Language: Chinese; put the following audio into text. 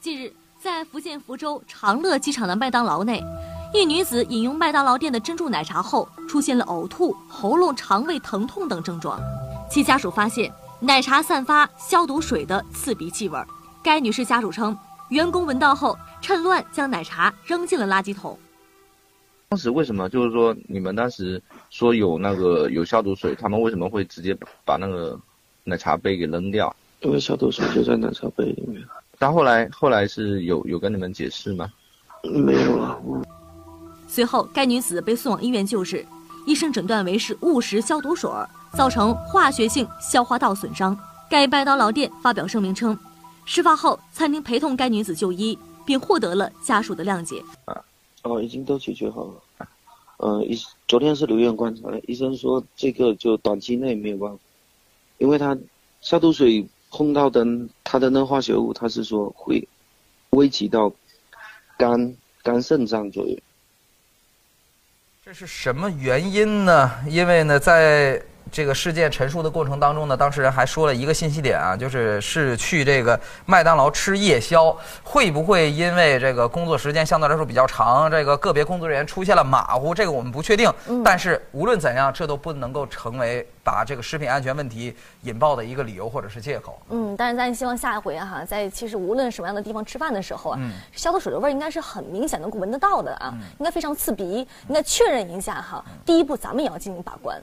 近日，在福建福州长乐机场的麦当劳内，一女子饮用麦当劳店的珍珠奶茶后，出现了呕吐、喉咙、肠胃疼痛等症状。其家属发现奶茶散发消毒水的刺鼻气味。该女士家属称，员工闻到后趁乱将奶茶扔进了垃圾桶。当时为什么就是说你们当时说有那个有消毒水，他们为什么会直接把那个奶茶杯给扔掉？因为消毒水就在奶茶杯里面。但后来后来是有有跟你们解释吗？没有了。随后，该女子被送往医院救治，医生诊断为是误食消毒水，造成化学性消化道损伤。该麦当劳店发表声明称，事发后餐厅陪同该女子就医，并获得了家属的谅解。啊，哦，已经都解决好了。嗯，医昨天是留院观察的，医生说这个就短期内没有办法，因为他消毒水。碰到的它的那化学物，它是说会危及到肝肝肾脏作用。这是什么原因呢？因为呢，在这个事件陈述的过程当中呢，当事人还说了一个信息点啊，就是是去这个麦当劳吃夜宵，会不会因为这个工作时间相对来说比较长，这个个别工作人员出现了马虎，这个我们不确定。但是无论怎样，这都不能够成为把这个食品安全问题引爆的一个理由或者是借口。嗯，但是咱希望下一回哈，在其实无论什么样的地方吃饭的时候啊，消毒水的味儿应该是很明显能够闻得到的啊，应该非常刺鼻，应该确认一下哈。第一步，咱们也要进行把关。